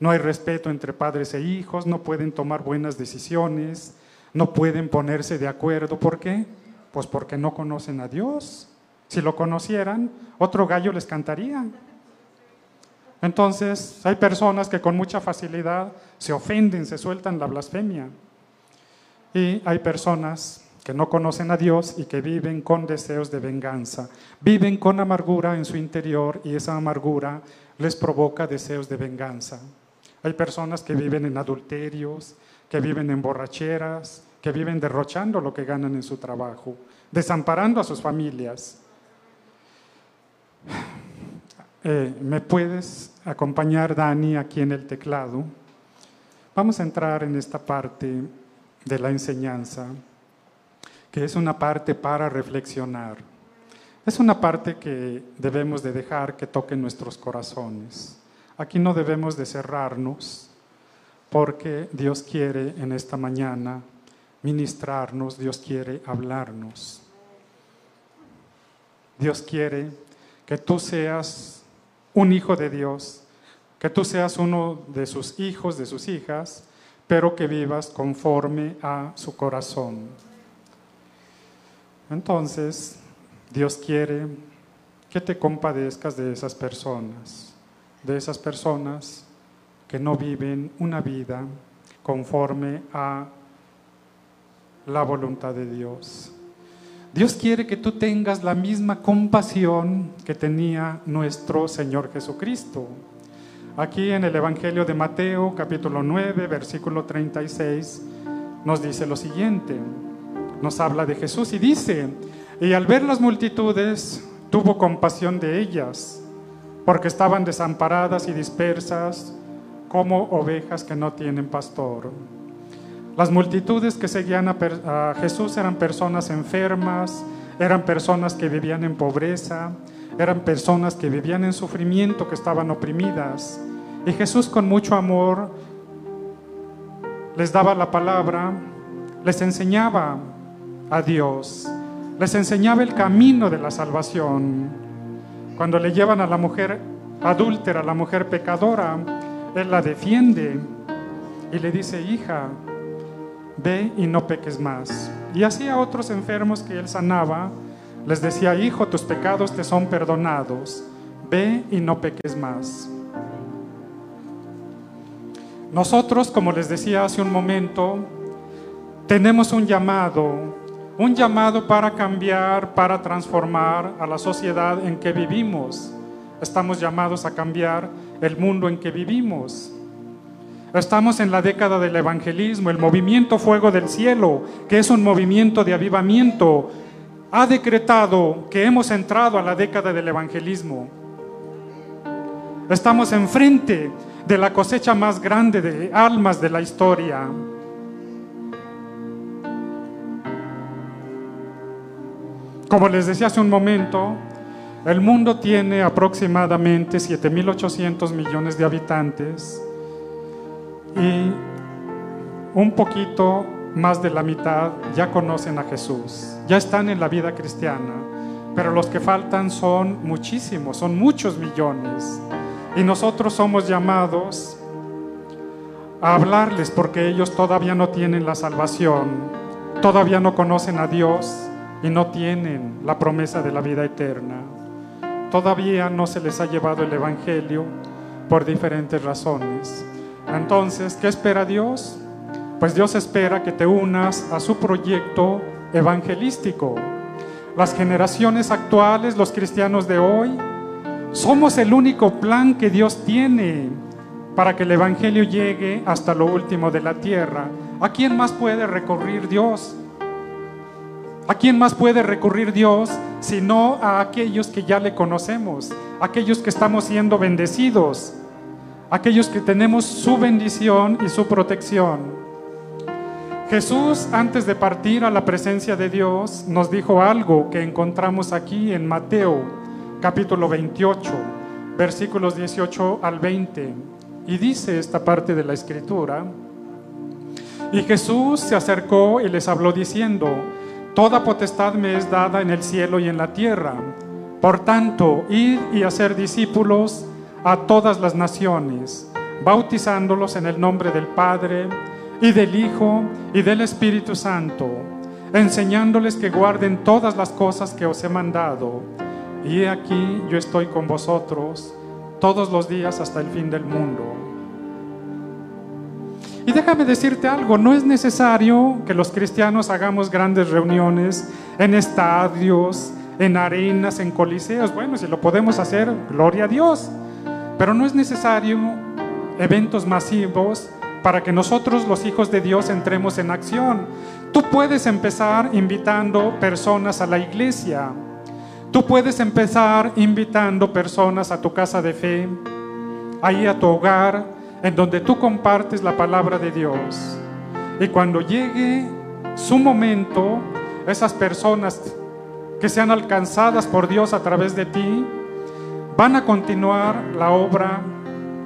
no hay respeto entre padres e hijos, no pueden tomar buenas decisiones, no pueden ponerse de acuerdo. ¿Por qué? Pues porque no conocen a Dios. Si lo conocieran, otro gallo les cantaría. Entonces, hay personas que con mucha facilidad se ofenden, se sueltan la blasfemia. Y hay personas que no conocen a Dios y que viven con deseos de venganza. Viven con amargura en su interior y esa amargura les provoca deseos de venganza. Hay personas que viven en adulterios, que viven en borracheras, que viven derrochando lo que ganan en su trabajo, desamparando a sus familias. Eh, ¿Me puedes acompañar, Dani, aquí en el teclado? Vamos a entrar en esta parte de la enseñanza, que es una parte para reflexionar. Es una parte que debemos de dejar que toque nuestros corazones. Aquí no debemos de cerrarnos, porque Dios quiere en esta mañana ministrarnos, Dios quiere hablarnos. Dios quiere que tú seas un hijo de Dios, que tú seas uno de sus hijos, de sus hijas, pero que vivas conforme a su corazón. Entonces, Dios quiere que te compadezcas de esas personas, de esas personas que no viven una vida conforme a la voluntad de Dios. Dios quiere que tú tengas la misma compasión que tenía nuestro Señor Jesucristo. Aquí en el Evangelio de Mateo, capítulo 9, versículo 36, nos dice lo siguiente. Nos habla de Jesús y dice, y al ver las multitudes, tuvo compasión de ellas, porque estaban desamparadas y dispersas como ovejas que no tienen pastor. Las multitudes que seguían a, Jesús eran personas enfermas, eran personas que vivían en pobreza, eran personas que vivían en sufrimiento, que estaban oprimidas. Y Jesús con mucho amor les daba la palabra, les enseñaba a Dios, les enseñaba el camino de la salvación. Cuando le llevan a la mujer adúltera, a la mujer pecadora, Él la defiende y le dice, hija, ve y no peques más. Y así a otros enfermos que él sanaba, les decía, hijo, tus pecados te son perdonados, ve y no peques más. Nosotros, como les decía hace un momento, tenemos un llamado, un llamado para cambiar, para transformar a la sociedad en que vivimos. Estamos llamados a cambiar el mundo en que vivimos. Estamos en la década del evangelismo, el movimiento Fuego del Cielo, que es un movimiento de avivamiento, ha decretado que hemos entrado a la década del evangelismo. Estamos enfrente de la cosecha más grande de almas de la historia. Como les decía hace un momento, el mundo tiene aproximadamente 7.800 millones de habitantes y un poquito más de la mitad ya conocen a Jesús, ya están en la vida cristiana, pero los que faltan son muchísimos, son muchos millones. Y nosotros somos llamados a hablarles porque ellos todavía no tienen la salvación, todavía no conocen a Dios y no tienen la promesa de la vida eterna. Todavía no se les ha llevado el Evangelio por diferentes razones. Entonces, ¿qué espera Dios? Pues Dios espera que te unas a su proyecto evangelístico. Las generaciones actuales, los cristianos de hoy, somos el único plan que Dios tiene para que el Evangelio llegue hasta lo último de la tierra. ¿A quién más puede recurrir Dios? ¿A quién más puede recurrir Dios sino a aquellos que ya le conocemos, aquellos que estamos siendo bendecidos? Aquellos que tenemos su bendición y su protección. Jesús, antes de partir a la presencia de Dios, nos dijo algo que encontramos aquí en Mateo capítulo 28, versículos 18 al 20. Y dice esta parte de la escritura, y Jesús se acercó y les habló diciendo, Toda potestad me es dada en el cielo y en la tierra. Por tanto, id y hacer discípulos a todas las naciones, bautizándolos en el nombre del Padre y del Hijo y del Espíritu Santo, enseñándoles que guarden todas las cosas que os he mandado. Y he aquí yo estoy con vosotros todos los días hasta el fin del mundo. Y déjame decirte algo, no es necesario que los cristianos hagamos grandes reuniones en estadios, en arenas, en coliseos. Bueno, si lo podemos hacer, gloria a Dios. Pero no es necesario eventos masivos para que nosotros los hijos de Dios entremos en acción. Tú puedes empezar invitando personas a la iglesia. Tú puedes empezar invitando personas a tu casa de fe, ahí a tu hogar, en donde tú compartes la palabra de Dios. Y cuando llegue su momento, esas personas que sean alcanzadas por Dios a través de ti, van a continuar la obra,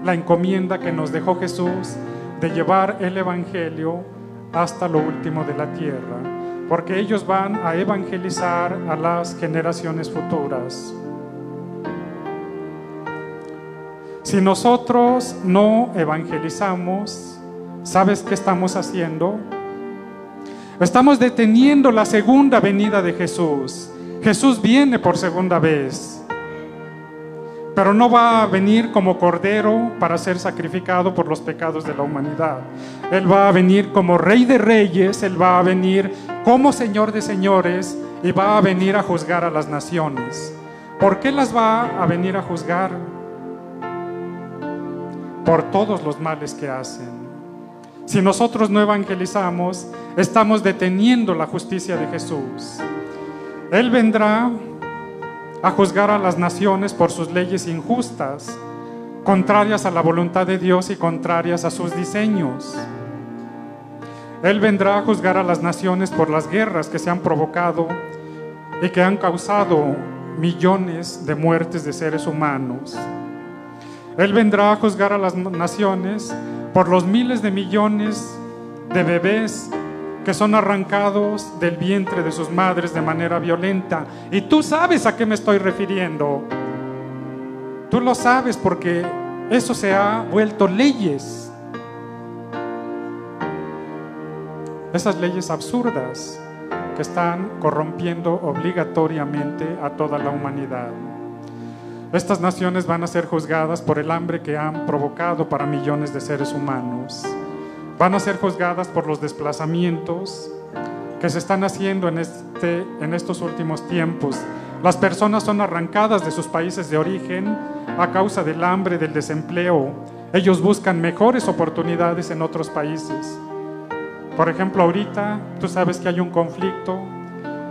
la encomienda que nos dejó Jesús de llevar el Evangelio hasta lo último de la tierra, porque ellos van a evangelizar a las generaciones futuras. Si nosotros no evangelizamos, ¿sabes qué estamos haciendo? Estamos deteniendo la segunda venida de Jesús. Jesús viene por segunda vez. Pero no va a venir como cordero para ser sacrificado por los pecados de la humanidad. Él va a venir como rey de reyes, Él va a venir como señor de señores y va a venir a juzgar a las naciones. ¿Por qué las va a venir a juzgar? Por todos los males que hacen. Si nosotros no evangelizamos, estamos deteniendo la justicia de Jesús. Él vendrá a juzgar a las naciones por sus leyes injustas, contrarias a la voluntad de Dios y contrarias a sus diseños. Él vendrá a juzgar a las naciones por las guerras que se han provocado y que han causado millones de muertes de seres humanos. Él vendrá a juzgar a las naciones por los miles de millones de bebés que son arrancados del vientre de sus madres de manera violenta. Y tú sabes a qué me estoy refiriendo. Tú lo sabes porque eso se ha vuelto leyes. Esas leyes absurdas que están corrompiendo obligatoriamente a toda la humanidad. Estas naciones van a ser juzgadas por el hambre que han provocado para millones de seres humanos van a ser juzgadas por los desplazamientos que se están haciendo en, este, en estos últimos tiempos. Las personas son arrancadas de sus países de origen a causa del hambre, del desempleo. Ellos buscan mejores oportunidades en otros países. Por ejemplo, ahorita tú sabes que hay un conflicto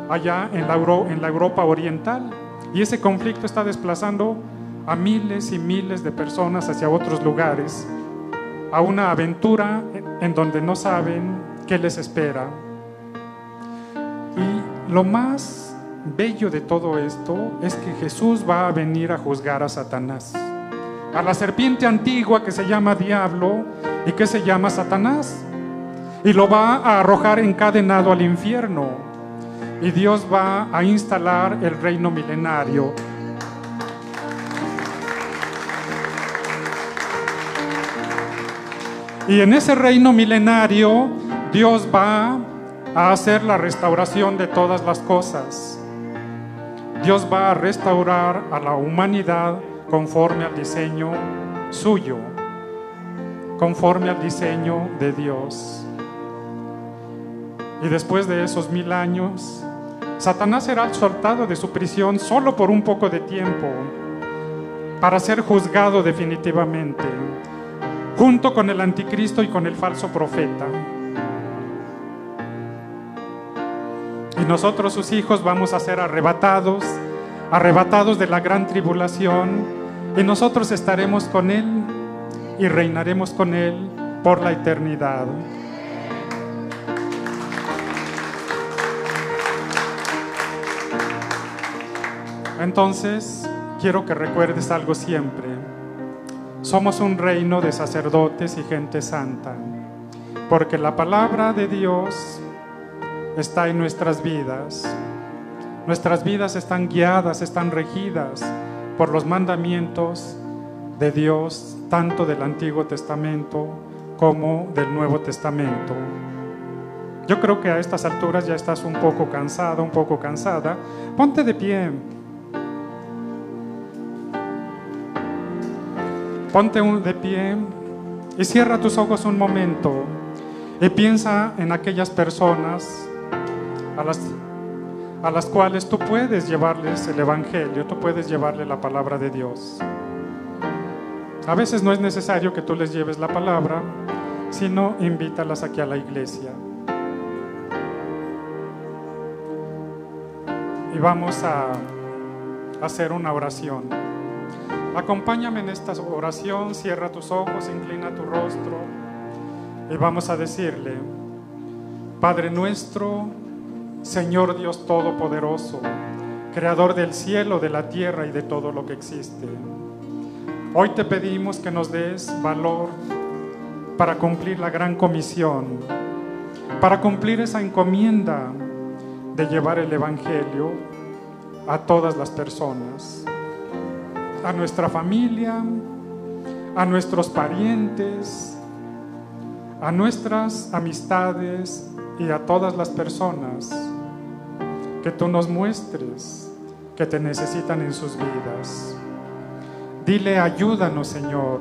allá en la, en la Europa Oriental y ese conflicto está desplazando a miles y miles de personas hacia otros lugares a una aventura en donde no saben qué les espera. Y lo más bello de todo esto es que Jesús va a venir a juzgar a Satanás, a la serpiente antigua que se llama diablo y que se llama Satanás, y lo va a arrojar encadenado al infierno. Y Dios va a instalar el reino milenario Y en ese reino milenario Dios va a hacer la restauración de todas las cosas. Dios va a restaurar a la humanidad conforme al diseño suyo, conforme al diseño de Dios. Y después de esos mil años, Satanás será soltado de su prisión solo por un poco de tiempo para ser juzgado definitivamente junto con el anticristo y con el falso profeta. Y nosotros sus hijos vamos a ser arrebatados, arrebatados de la gran tribulación, y nosotros estaremos con Él y reinaremos con Él por la eternidad. Entonces, quiero que recuerdes algo siempre. Somos un reino de sacerdotes y gente santa, porque la palabra de Dios está en nuestras vidas. Nuestras vidas están guiadas, están regidas por los mandamientos de Dios, tanto del Antiguo Testamento como del Nuevo Testamento. Yo creo que a estas alturas ya estás un poco cansado, un poco cansada. Ponte de pie. Ponte de pie y cierra tus ojos un momento y piensa en aquellas personas a las, a las cuales tú puedes llevarles el Evangelio, tú puedes llevarle la palabra de Dios. A veces no es necesario que tú les lleves la palabra, sino invítalas aquí a la iglesia. Y vamos a hacer una oración. Acompáñame en esta oración, cierra tus ojos, inclina tu rostro y vamos a decirle, Padre nuestro, Señor Dios Todopoderoso, Creador del cielo, de la tierra y de todo lo que existe. Hoy te pedimos que nos des valor para cumplir la gran comisión, para cumplir esa encomienda de llevar el Evangelio a todas las personas a nuestra familia, a nuestros parientes, a nuestras amistades y a todas las personas que tú nos muestres que te necesitan en sus vidas. Dile, ayúdanos, Señor,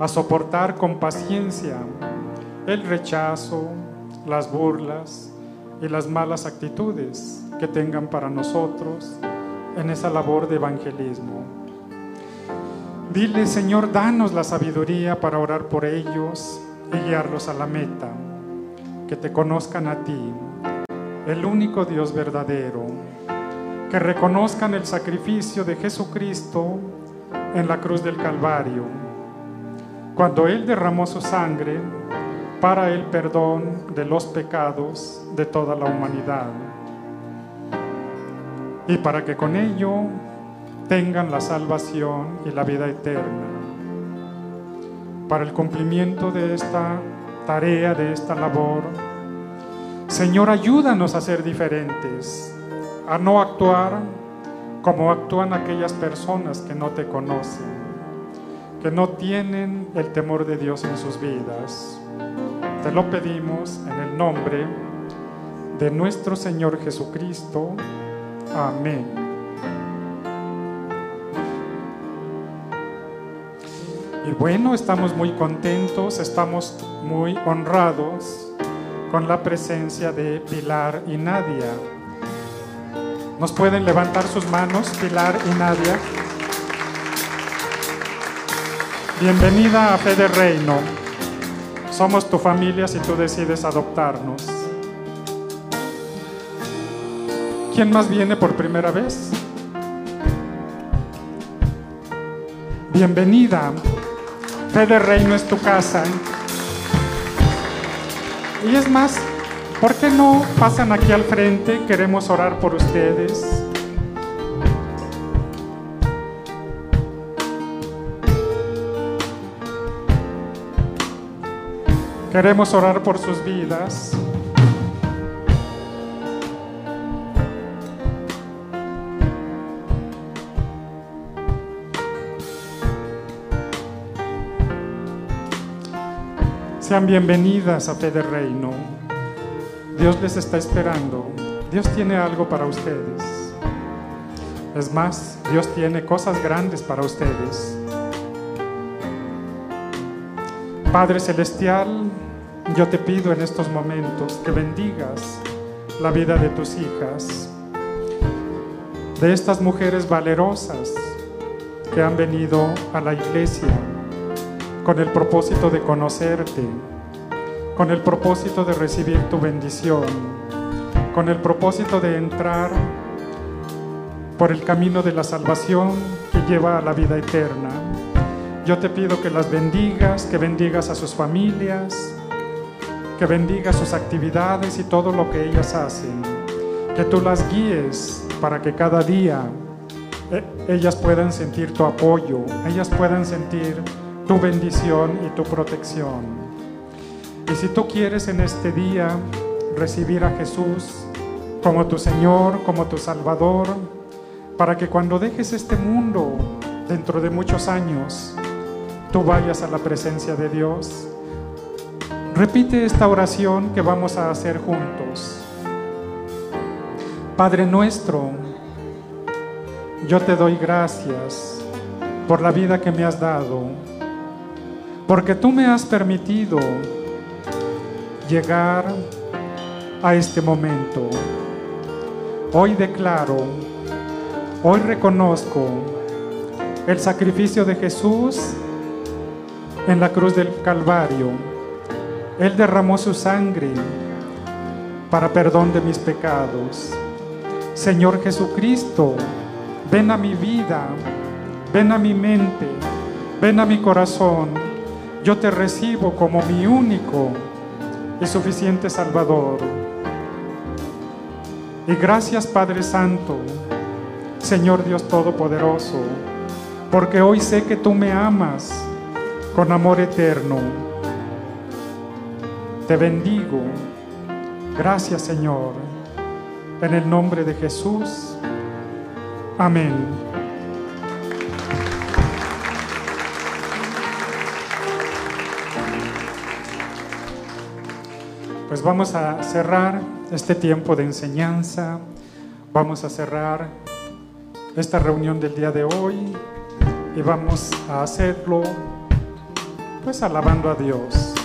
a soportar con paciencia el rechazo, las burlas y las malas actitudes que tengan para nosotros en esa labor de evangelismo. Dile, Señor, danos la sabiduría para orar por ellos y guiarlos a la meta, que te conozcan a ti, el único Dios verdadero, que reconozcan el sacrificio de Jesucristo en la cruz del Calvario, cuando Él derramó su sangre para el perdón de los pecados de toda la humanidad, y para que con ello tengan la salvación y la vida eterna. Para el cumplimiento de esta tarea, de esta labor, Señor, ayúdanos a ser diferentes, a no actuar como actúan aquellas personas que no te conocen, que no tienen el temor de Dios en sus vidas. Te lo pedimos en el nombre de nuestro Señor Jesucristo. Amén. Y bueno, estamos muy contentos, estamos muy honrados con la presencia de Pilar y Nadia. ¿Nos pueden levantar sus manos, Pilar y Nadia? Bienvenida a Fe de Reino. Somos tu familia si tú decides adoptarnos. ¿Quién más viene por primera vez? Bienvenida. Fe de Reino es tu casa. Y es más, ¿por qué no pasan aquí al frente? Queremos orar por ustedes. Queremos orar por sus vidas. Sean bienvenidas a Fe de Reino. Dios les está esperando. Dios tiene algo para ustedes. Es más, Dios tiene cosas grandes para ustedes. Padre Celestial, yo te pido en estos momentos que bendigas la vida de tus hijas, de estas mujeres valerosas que han venido a la iglesia con el propósito de conocerte, con el propósito de recibir tu bendición, con el propósito de entrar por el camino de la salvación que lleva a la vida eterna. Yo te pido que las bendigas, que bendigas a sus familias, que bendigas sus actividades y todo lo que ellas hacen, que tú las guíes para que cada día eh, ellas puedan sentir tu apoyo, ellas puedan sentir tu bendición y tu protección. Y si tú quieres en este día recibir a Jesús como tu Señor, como tu Salvador, para que cuando dejes este mundo dentro de muchos años, tú vayas a la presencia de Dios, repite esta oración que vamos a hacer juntos. Padre nuestro, yo te doy gracias por la vida que me has dado porque tú me has permitido llegar a este momento. Hoy declaro, hoy reconozco el sacrificio de Jesús en la cruz del Calvario. Él derramó su sangre para perdón de mis pecados. Señor Jesucristo, ven a mi vida, ven a mi mente, ven a mi corazón yo te recibo como mi único y suficiente Salvador. Y gracias Padre Santo, Señor Dios Todopoderoso, porque hoy sé que tú me amas con amor eterno. Te bendigo. Gracias Señor. En el nombre de Jesús. Amén. Pues vamos a cerrar este tiempo de enseñanza, vamos a cerrar esta reunión del día de hoy y vamos a hacerlo pues alabando a Dios.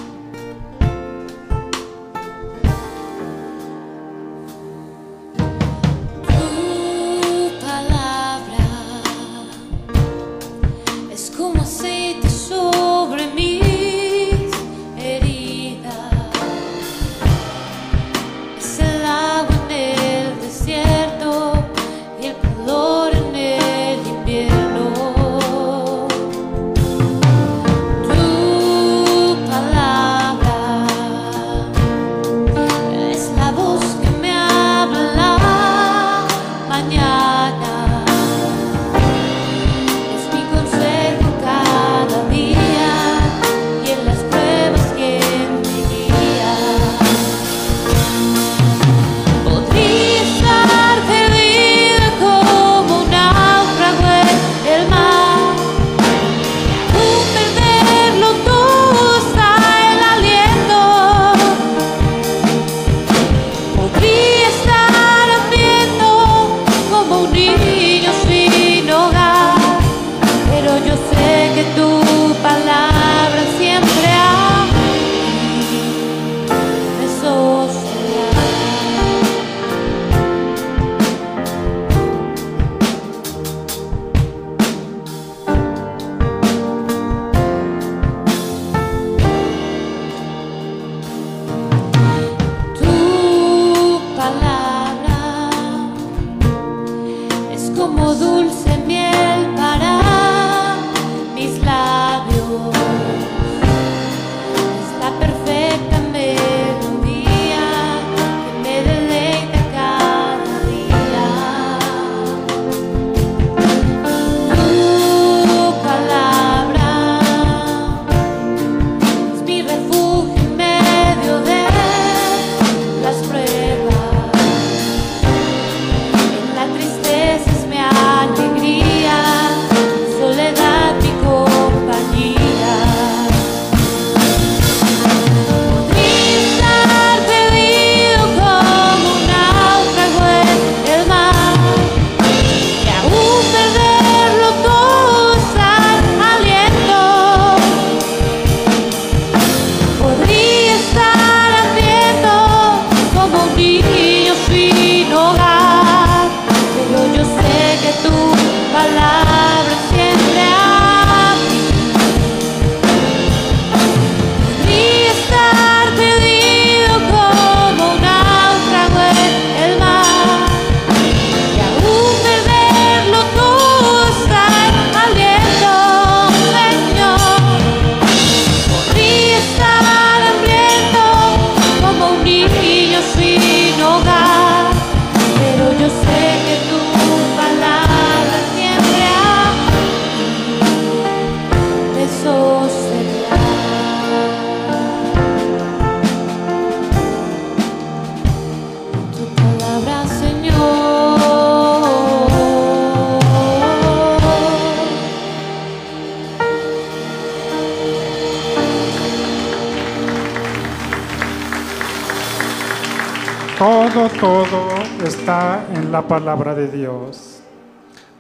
La palabra de Dios.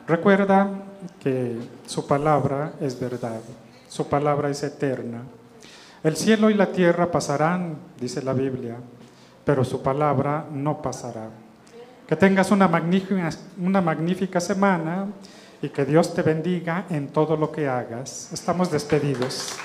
Recuerda que su palabra es verdad, su palabra es eterna. El cielo y la tierra pasarán, dice la Biblia, pero su palabra no pasará. Que tengas una magnífica, una magnífica semana y que Dios te bendiga en todo lo que hagas. Estamos despedidos.